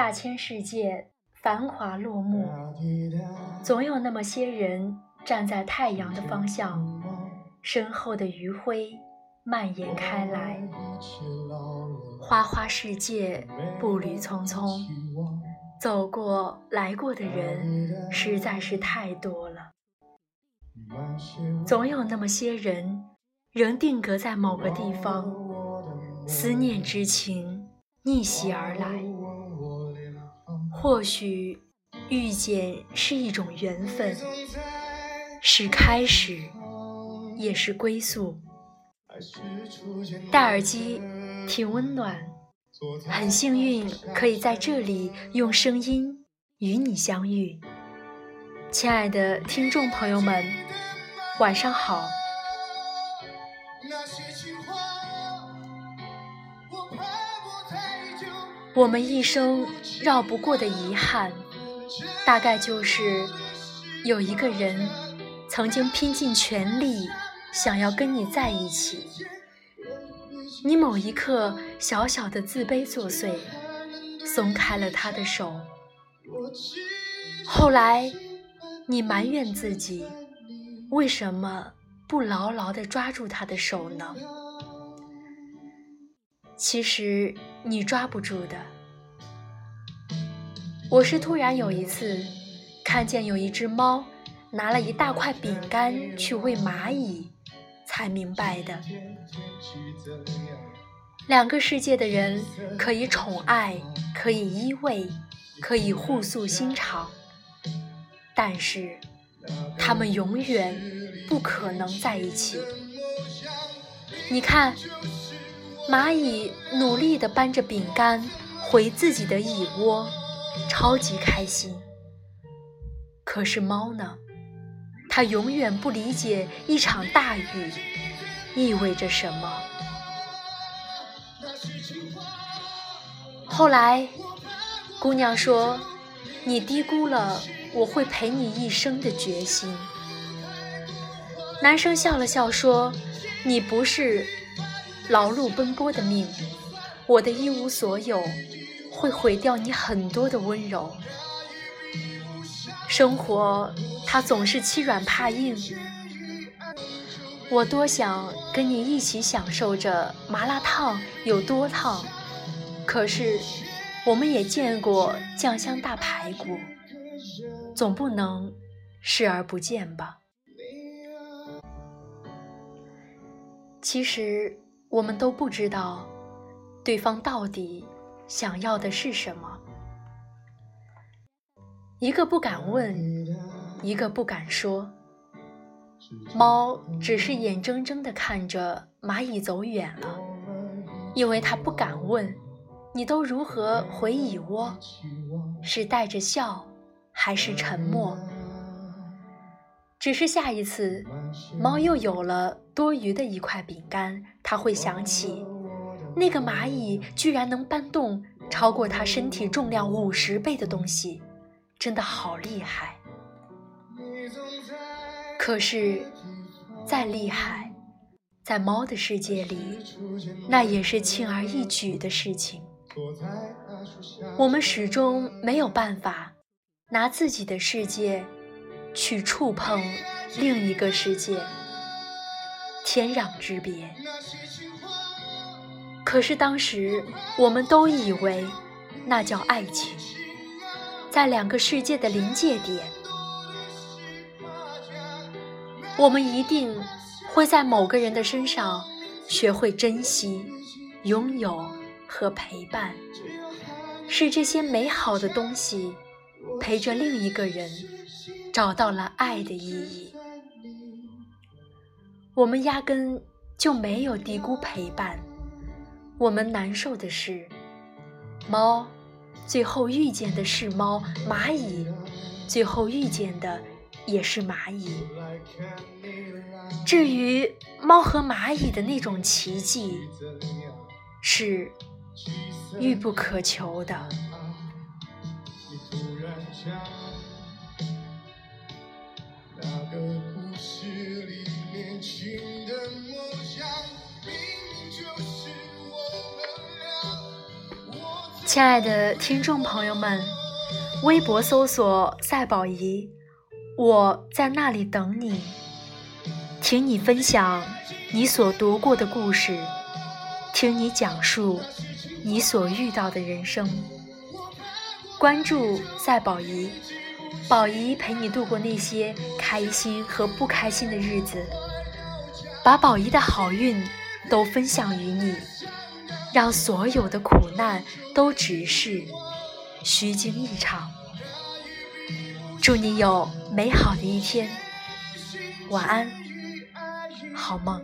大千世界繁华落幕，总有那么些人站在太阳的方向，身后的余晖蔓延开来。花花世界，步履匆匆，走过来过的人实在是太多了。总有那么些人仍定格在某个地方，思念之情逆袭而来。或许遇见是一种缘分，是开始，也是归宿。戴耳机。挺温暖，很幸运可以在这里用声音与你相遇，亲爱的听众朋友们，晚上好。我们一生绕不过的遗憾，大概就是有一个人曾经拼尽全力想要跟你在一起。你某一刻小小的自卑作祟，松开了他的手。后来，你埋怨自己，为什么不牢牢地抓住他的手呢？其实你抓不住的。我是突然有一次，看见有一只猫拿了一大块饼干去喂蚂蚁。才明白的，两个世界的人可以宠爱，可以依偎，可以互诉心肠，但是他们永远不可能在一起。你看，蚂蚁努力地搬着饼干回自己的蚁窝，超级开心。可是猫呢？它永远不理解一场大雨意味着什么。后来，姑娘说：“你低估了我会陪你一生的决心。”男生笑了笑说：“你不是劳碌奔波的命，我的一无所有会毁掉你很多的温柔。”生活，它总是欺软怕硬。我多想跟你一起享受着麻辣烫有多烫，可是我们也见过酱香大排骨，总不能视而不见吧？其实我们都不知道，对方到底想要的是什么。一个不敢问，一个不敢说。猫只是眼睁睁地看着蚂蚁走远了，因为它不敢问，你都如何回蚁窝？是带着笑，还是沉默？只是下一次，猫又有了多余的一块饼干，它会想起，那个蚂蚁居然能搬动超过它身体重量五十倍的东西。真的好厉害，可是再厉害，在猫的世界里，那也是轻而易举的事情。我们始终没有办法拿自己的世界去触碰另一个世界，天壤之别。可是当时我们都以为那叫爱情。在两个世界的临界点，我们一定会在某个人的身上学会珍惜、拥有和陪伴。是这些美好的东西陪着另一个人找到了爱的意义。我们压根就没有低估陪伴。我们难受的是，猫。最后遇见的是猫，蚂蚁，最后遇见的也是蚂蚁。至于猫和蚂蚁的那种奇迹，是欲不可求的。那个故事里面新的模样，明明就是我们俩亲爱的听众朋友们，微博搜索“赛宝仪”，我在那里等你，听你分享你所读过的故事，听你讲述你所遇到的人生。关注赛宝仪，宝仪陪你度过那些开心和不开心的日子，把宝仪的好运都分享于你。让所有的苦难都只是虚惊一场。祝你有美好的一天，晚安，好梦。